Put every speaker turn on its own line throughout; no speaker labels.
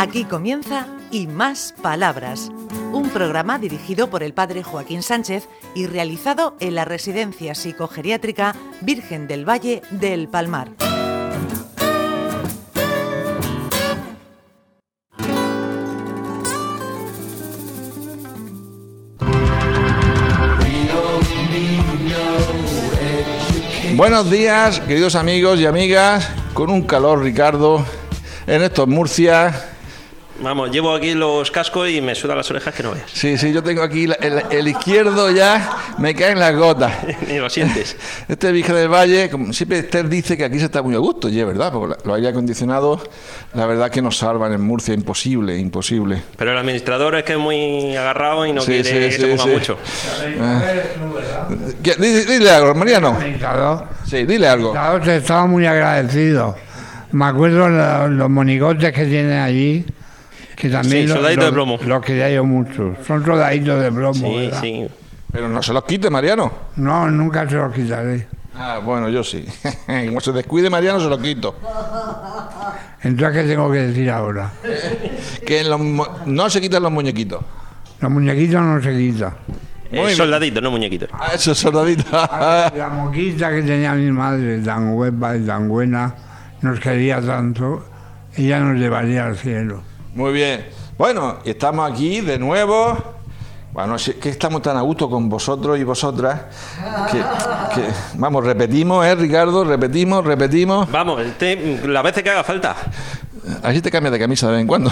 Aquí comienza Y Más Palabras, un programa dirigido por el padre Joaquín Sánchez y realizado en la Residencia Psicogeriátrica Virgen del Valle del Palmar.
Buenos días, queridos amigos y amigas, con un calor, Ricardo, en estos Murcia.
Vamos, llevo aquí los cascos y me sudan las orejas que no veas.
Sí, sí, yo tengo aquí la- el, el izquierdo ya, me caen las gotas.
Ni lo sientes.
Este Virgen del Valle, como siempre Esther dice que aquí se está muy a gusto, y es verdad, porque los aire acondicionados, la verdad que nos salvan en Murcia, imposible, imposible.
Pero el administrador es que es muy agarrado y no
Sí,
quiere
sí,
que
sí,
se ponga
sí.
mucho.
¿Qué? Dile, dile algo, Mariano. Sí, dile algo.
claro, te estaba muy agradecido. Me acuerdo lo- los, monigotes que tienen allí, que también
Sí,
los-
soldaditos de
los-
plomo.
Los quería yo mucho. Son soldaditos de plomo,
Sí,
¿verdad?
sí.
Pero no se los quite, Mariano.
No, nunca se los quitaré.
Ah, bueno, yo sí. Como se descuide Mariano, se lo quito.
Entonces, ¿qué tengo que decir ahora?
Que en los mo- no se quitan los muñequitos.
Los muñequitos no se quitan.
Eh,
bien.
soldadito, no muñequito.
Ah, eso es soldadita.
La moquita que tenía mi madre, tan guapa y tan buena, nos quería tanto, ella nos llevaría al cielo.
Muy bien. Bueno, y estamos aquí de nuevo. Bueno, es que estamos tan a gusto con vosotros y vosotras que, que- vamos, repetimos, ¿eh, Ricardo? Repetimos, repetimos.
Vamos, este, las veces que haga falta.
Así te cambias de camisa de vez en cuando.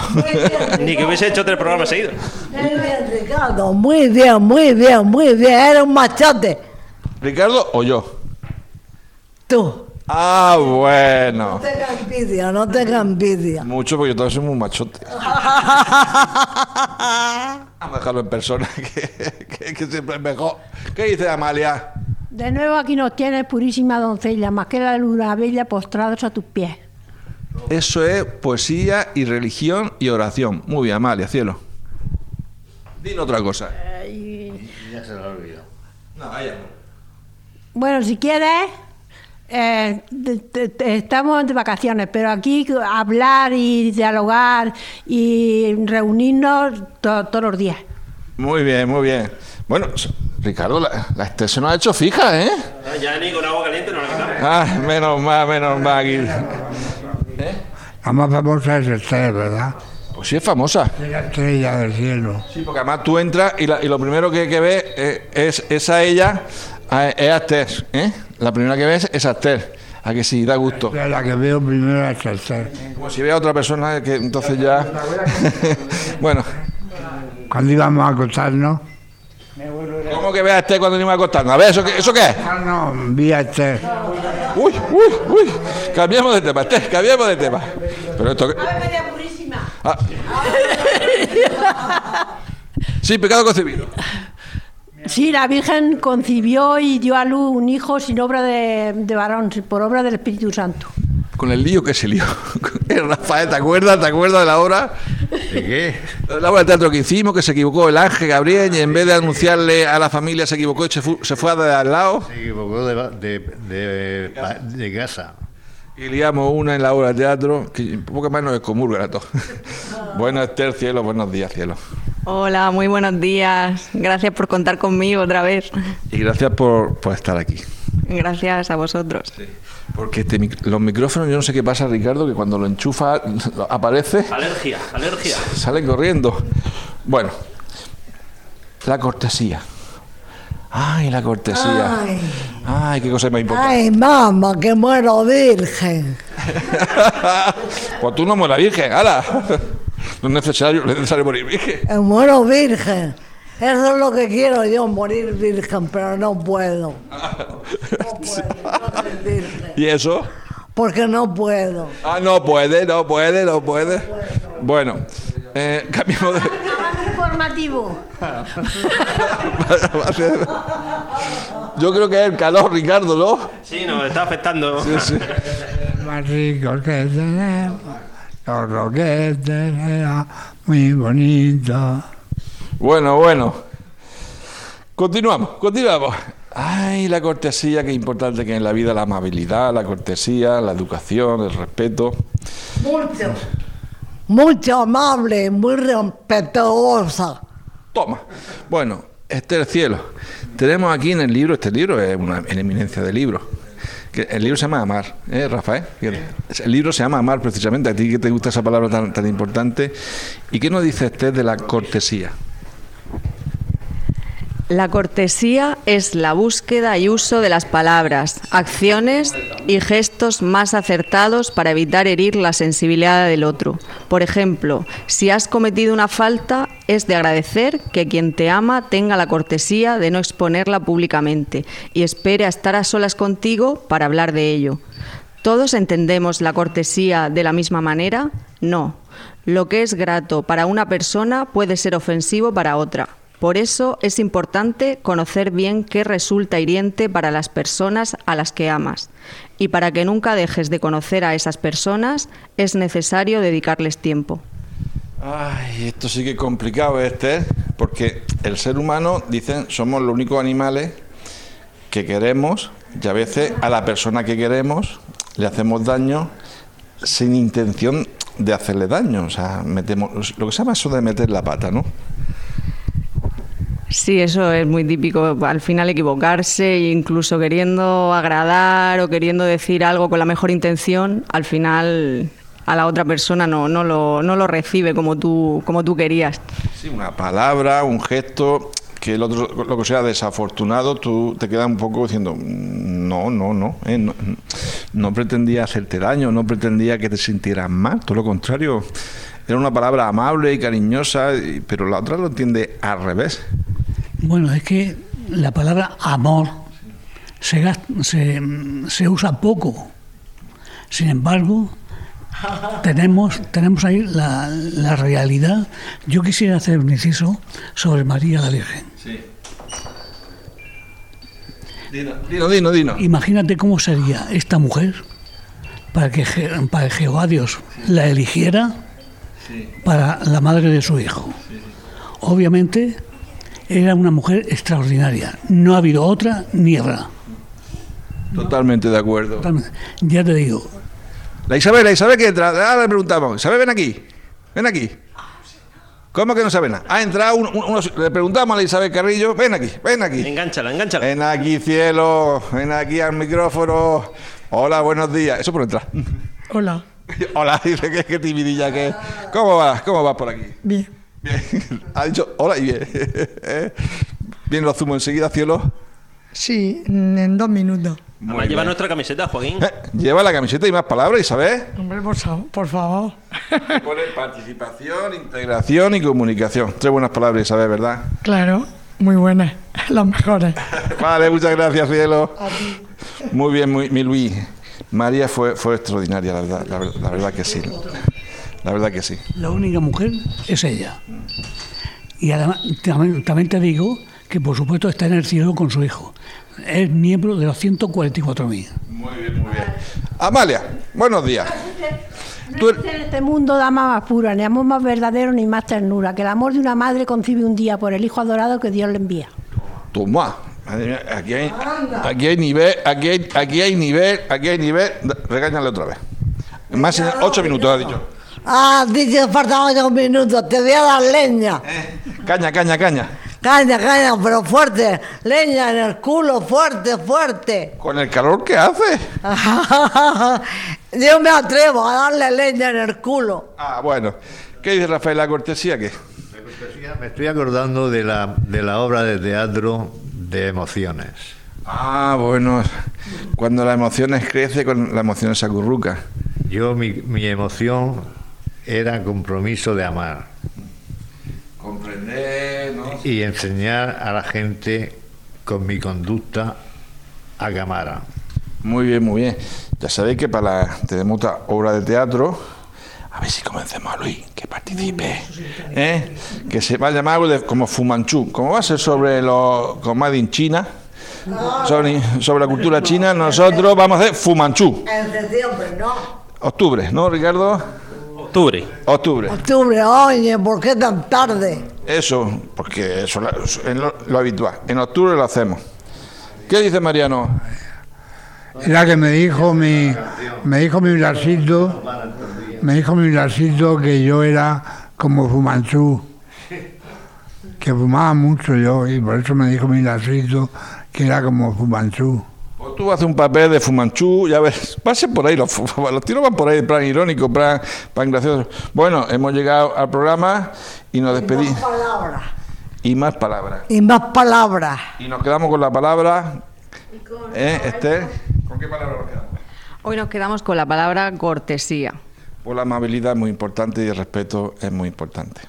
Ni que hubiese hecho tres programas seguidos.
Muy bien, Ricardo, muy bien, muy bien, muy bien. Eres un machote.
¿Ricardo o yo?
Tú.
Ah,
No
bueno.
tengas envidia, no tengas envidia.
Mucho porque yo también soy muy machote. Vamos a dejarlo en persona, que, que- que siempre es mejor. ¿Qué dice Amalia?
De nuevo aquí nos tienes, purísima doncella, más que la luna bella postrados a tus pies.
Eso es poesía y religión y oración. Muy bien, Amalia, cielo. Dime otra cosa. No, ella no.
Bueno, si quieres, eh, te- te- te- estamos de vacaciones, pero aquí hablar y dialogar y reunirnos to- todos los días.
Muy bien, muy bien. Bueno, Ricardo, la, la Esther se nos ha hecho fija, ¿eh?
Ya ni con agua caliente no la quitamos.
Ah, menos mal, menos mal. aquí.
La más famosa es Esther, ¿verdad?
Pues sí es famosa.
Es la estrella del cielo.
Sí, porque además tú entras y, la- y lo primero que, que ves eh, es, es a ella, a- es a Esther, ¿eh? La primera que ves es a Esther. A que sí, da gusto.
La que veo primero es Esther.
Como si vea a otra persona que entonces ya... bueno,
Cuando íbamos a acostarnos,
¿cómo que veas a Esther cuando ni me acostando? A ver, ¿eso qué, ¿eso qué es?
ah, no, vi a Esther.
Uy, uy, uy. Cambiemos de tema, Esther, cambiemos de tema. Pero esto... que- Ah. Sí, pecado concebido.
Sí, la Virgen concibió y dio a luz un hijo sin obra de, de varón, por obra del Espíritu Santo.
Con el lío que se lió. Eh, Rafael, ¿te acuerdas? ¿Te acuerdas de la obra?
¿De qué?
La obra de teatro que hicimos, que se equivocó el ángel Gabriel y en vez de anunciarle a la familia se equivocó y se, fu- se fue al lado
Se equivocó de, ba- de, de, de casa.
y liamos una en la obra de teatro que un poco más nos excomulgan a todos. Bueno, Esther, cielo, buenos días, cielo.
Hola, muy buenos días. Gracias por contar conmigo otra vez.
Y gracias por, por estar aquí.
Gracias a vosotros.
Porque este los micrófonos, yo no sé qué pasa, Ricardo, que cuando lo enchufa aparece,
Alergia, alergia.
salen corriendo. Bueno, la cortesía. Ay, la cortesía.
Ay.
Ay, qué cosa más importante.
Ay, mamá, que muero virgen.
pues tú no mueras virgen, ¡hala! No es necesario, no es necesario morir virgen.
Que muero virgen. Eso es lo que quiero yo, morir virgen, pero no puedo. No puedo, no virgen.
¿Y eso?
Porque no puedo.
Ah, no puede, no puede, no puede. Bueno, eh, cambiamos de...
Informativo.
Yo creo que es el calor, Ricardo, ¿no?
Sí, nos está afectando.
Sí, sí.
Más ricos que tenemos, los roquetes era muy bonito.
Bueno, bueno. Continuamos, continuamos. Ay, la cortesía, qué importante que en la vida la amabilidad, la cortesía, la educación, el respeto.
Mucho. muy amable, muy respetuosa.
Toma. Bueno, este es el cielo. Tenemos aquí en el libro, este libro es una eminencia de libro. El libro se llama Amar, ¿eh, Rafael? El libro se llama Amar, precisamente. A ti que te gusta esa palabra tan, tan importante. ¿Y qué nos dice este de la cortesía?
La cortesía es la búsqueda y uso de las palabras, acciones y gestos más acertados para evitar herir la sensibilidad del otro. Por ejemplo, si has cometido una falta, es de agradecer que quien te ama tenga la cortesía de no exponerla públicamente y espere a estar a solas contigo para hablar de ello. ¿Todos entendemos la cortesía de la misma manera? No. Lo que es grato para una persona puede ser ofensivo para otra. Por eso es importante conocer bien qué resulta hiriente para las personas a las que amas. Y para que nunca dejes de conocer a esas personas, es necesario dedicarles tiempo.
Ay, esto sí que es complicado este, porque el ser humano, dicen, somos los únicos animales que queremos y a veces a la persona que queremos le hacemos daño sin intención de hacerle daño. O sea, metemos, lo que se llama eso de meter la pata, ¿no?
Sí, eso es muy típico. Al final equivocarse, incluso queriendo agradar o queriendo decir algo con la mejor intención, al final a la otra persona no, no, lo, no lo recibe como tú, como tú querías.
Sí, una palabra, un gesto que el otro lo que sea desafortunado, tú te quedas un poco diciendo, no, no, no, eh, no, no pretendía hacerte daño, no pretendía que te sintieras mal, todo lo contrario, era una palabra amable y cariñosa, pero la otra lo entiende al revés.
Bueno, es que la palabra amor se, se, se usa poco. Sin embargo, tenemos, tenemos ahí la, la, realidad. Yo quisiera hacer un inciso sobre María la Virgen. Sí.
Dino, dino, dino,
Imagínate cómo sería esta mujer para que, para que Jehová Dios la eligiera para la madre de su hijo. Obviamente era una mujer extraordinaria. No ha habido otra ni habrá.
Totalmente de acuerdo.
Ya te digo.
La Isabel, la Isabel que entra. Ahora le preguntamos. Isabel, ven aquí. Ven aquí. ¿Cómo que no sabe nada? Ha entrado uno, le preguntamos a la Isabel Carrillo, ven aquí, ven aquí.
Engánchala, engánchala.
Ven aquí, cielo, ven aquí al micrófono. Hola, buenos días. Eso por entrar.
Hola.
Hola, dice que qué timidilla que ¿Cómo vas? ¿Cómo vas por aquí?
Bien.
Bien. Ha dicho hola y bien. ¿Bien lo asumo enseguida, cielo?
Sí, en dos minutos.
Además, lleva nuestra camiseta, Joaquín.
Eh, lleva la camiseta y más palabras, Isabel.
Hombre, por, por favor.
Pone participación, integración y comunicación. Tres buenas palabras, Isabel, ¿verdad?
Claro, muy buenas. Las mejores.
vale, muchas gracias, cielo. Muy bien, muy, mi Luis. María fue, fue extraordinaria, la verdad, la, verdad que sí. La verdad que sí.
La única mujer es ella. Y además, también, te digo que por supuesto está en el cielo con su hijo. Es miembro de los 144.000.
Muy bien, muy bien. Amalia, buenos días.
No en este mundo dama más pura, ni amor más verdadero, ni más ternura, que el amor de una madre concibe un día por el hijo adorado que Dios le envía.
Toma, Aquí hay, aquí hay nivel, aquí hay, aquí hay nivel, aquí hay nivel. Regáñale otra vez. Más de ocho minutos, ha dicho.
Ah, dice que faltaban ocho minutos, te voy a dar leña.
Eh, caña, caña, caña.
Caña, caña, pero fuerte. Leña en el culo, fuerte, fuerte.
¿Con el calor que hace?
Yo me atrevo a darle leña en el culo.
Ah, bueno. ¿Qué dice Rafael? ¿La cortesía qué?
La cortesía, me estoy acordando de la, de la obra de teatro de emociones.
Ah, bueno, cuando la emociones crece, con la emoción se acurruca.
Yo, mi, mi emoción era compromiso de amar. Y enseñar a la gente con mi conducta a que
Muy bien, muy bien. Ya sabéis que para la tenemos obra de teatro, a ver si convencemos a Luis que participe, ¿eh? que se va a llamar como Fumanchu. Como va a ser sobre los comadres China, sobre, sobre, la cultura china, nosotros vamos a hacer Fumanchu.
En septiembre, ¿no?
Octubre, ¿no, Ricardo?
Octubre.
Octubre.
Octubre, oye, ¿por qué tan tarde?
Eso, porque eso es lo, lo habitual. En octubre lo hacemos. ¿Qué dice Mariano?
Era que me dijo mi, me dijo mi Me dijo mi Blasito que yo era como Fumanchú, que fumaba mucho yo, y por eso me dijo mi Blasito que era como Fumanchú.
Tú haces un papel de Fumanchú, ya ves, pasen por ahí, los, los tiros van por ahí, en plan irónico, plan, plan gracioso. Bueno, hemos llegado al programa y nos despedimos.
Más palabras.
Y más palabras.
Y más palabras.
Y nos quedamos con la palabra. ¿Eh, Esther? ¿Con qué palabra nos quedamos?
Hoy nos quedamos con la palabra cortesía.
Pues la amabilidad es muy importante y el respeto es muy importante.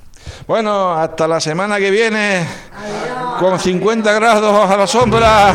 Bueno, hasta la semana que viene, con 50 grados a la sombra.